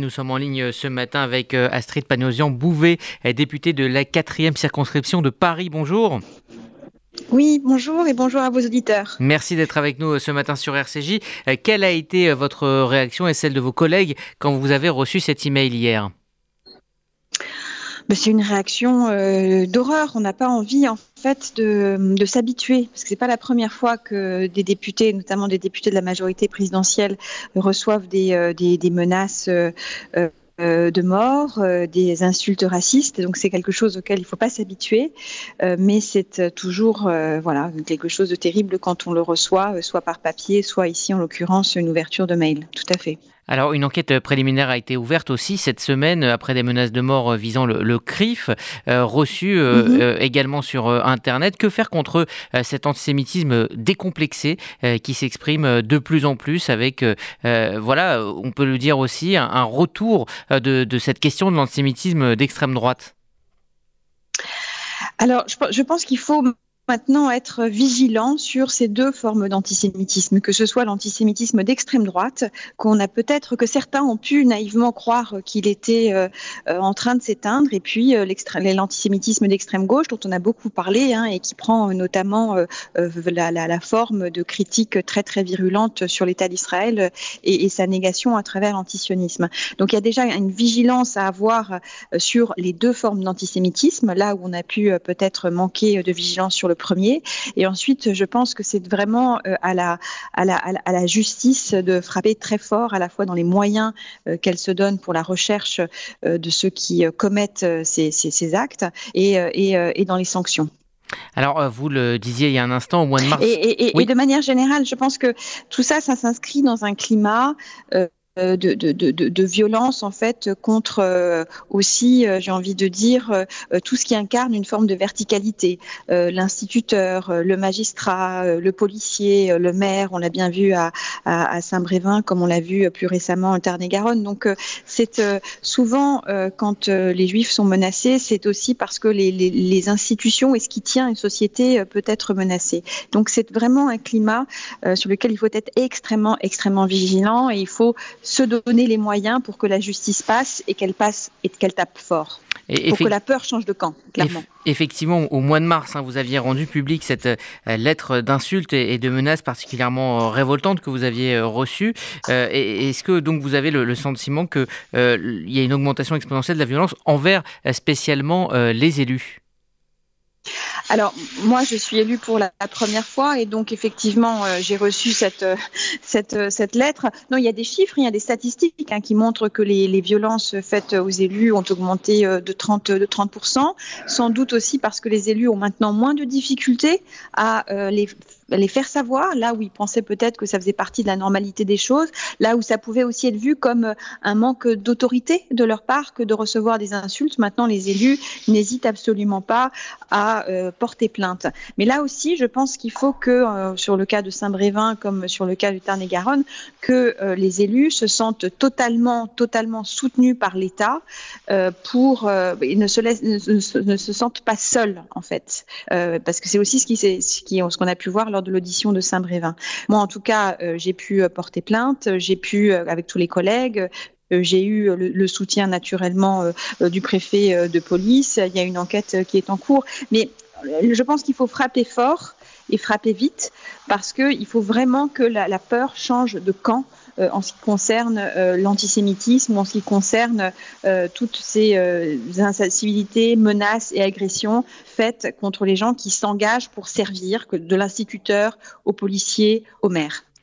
Nous sommes en ligne ce matin avec euh, Astrid Panosian-Bouvet, députée de la quatrième circonscription de Paris. Bonjour. Oui, bonjour et bonjour à vos auditeurs. Merci d'être avec nous euh, ce matin sur RCJ. Euh, quelle a été votre réaction et celle de vos collègues quand vous avez reçu cet email hier? Bah, c'est une réaction euh, d'horreur. On n'a pas envie en fait de, s'habituer parce que c'est pas la première fois que des députés, notamment des députés de la majorité présidentielle, reçoivent des, euh, menaces. Euh, de mort, des insultes racistes. Donc c'est quelque chose auquel il ne faut pas s'habituer, mais c'est toujours voilà quelque chose de terrible quand on le reçoit, soit par papier, soit ici en l'occurrence une ouverture de mail. Tout à fait. Alors, une enquête préliminaire a été ouverte aussi cette semaine après des menaces de mort visant le, CRIF, euh, reçu euh, mhm. euh, également sur Internet. Que faire contre cet antisémitisme décomplexé qui s'exprime de plus en plus avec, voilà, on peut le dire aussi, un, retour de, de cette question de l'antisémitisme d'extrême droite? Alors, je pense qu'il faut maintenant être vigilant sur ces deux formes d'antisémitisme, que ce soit l'antisémitisme d'extrême droite, qu'on a peut-être que certains ont pu naïvement croire qu'il était euh, euh, en train de s'éteindre, et puis euh, l'antisémitisme d'extrême gauche dont on a beaucoup parlé hein, et qui prend notamment la, la, la, forme de critiques très très virulentes sur l'État d'Israël et, et, sa négation à travers l'antisionisme. Donc il y a déjà une vigilance à avoir sur les deux formes d'antisémitisme, là où on a pu peut-être manquer de vigilance sur le premier. Et ensuite, je pense que c'est vraiment euh, à la, à, la, à la justice de frapper très fort, à la fois dans les moyens euh, qu'elle se donne pour la recherche euh, de ceux qui commettent ces, ces, actes et, et, et dans les sanctions. Alors, vous le disiez il y a un instant, au mois de mars. Et, et, de manière générale, je pense que tout ça, ça s'inscrit dans un climat euh, de, de, violence en fait contre euh, aussi, euh, j'ai envie de dire, tout ce qui incarne une forme de verticalité. L'instituteur, le magistrat, le policier, le maire, on l'a bien vu à, Saint-Brévin, comme on l'a vu plus récemment en Tarn-et-Garonne. Donc c'est souvent quand les juifs sont menacés, c'est aussi parce que les, institutions et ce qui tient une société peut être menacé. Donc c'est vraiment un climat sur lequel il faut être extrêmement, extrêmement vigilant et il faut se donner les moyens pour que la justice passe et qu'elle passe et qu'elle tape fort. Et pour que la peur change de camp, clairement. Effectivement, au mois de mars, hein, vous aviez rendu public cette euh, lettre d'insulte et, de menaces particulièrement euh, révoltante que vous aviez euh, reçue. Est-ce que donc vous avez le, sentiment qu'il y a une augmentation exponentielle de la violence envers spécialement les élus? Alors, moi, je suis élue pour la, première fois et donc, effectivement, euh, j'ai reçu cette, euh, cette, euh, cette lettre. Non, il y a des chiffres, il y a des statistiques hein, qui montrent que les, les, violences faites aux élus ont augmenté de 30, de 30%, sans doute aussi parce que les élus ont maintenant moins de difficultés à les les faire savoir, là où ils pensaient peut-être que ça faisait partie de la normalité des choses, là où ça pouvait aussi être vu comme un manque d'autorité de leur part que de recevoir des insultes. Maintenant, les élus n'hésitent absolument pas à euh, porter plainte. Mais là aussi, je pense qu'il faut que, euh, sur le cas de Saint-Brévin comme sur le cas du Tarn-et-Garonne, que les élus se sentent totalement, totalement soutenus par l'État pour ils ne se sentent pas seuls en fait, parce que c'est aussi ce qui, qu'on a pu voir de l'audition de Saint-Brévin. Moi, en tout cas, euh, j'ai pu euh, porter plainte, j'ai pu, euh, avec tous les collègues, j'ai eu le, soutien naturellement du préfet de police. Il y a une enquête qui est en cours. Mais je pense qu'il faut frapper fort et frapper vite parce qu'il faut vraiment que la, peur change de camp en ce qui concerne l'antisémitisme ou en ce qui concerne toutes ces incivilités, menaces et agressions faites contre les gens qui s'engagent pour servir, de l'instituteur aux policiers, aux maires.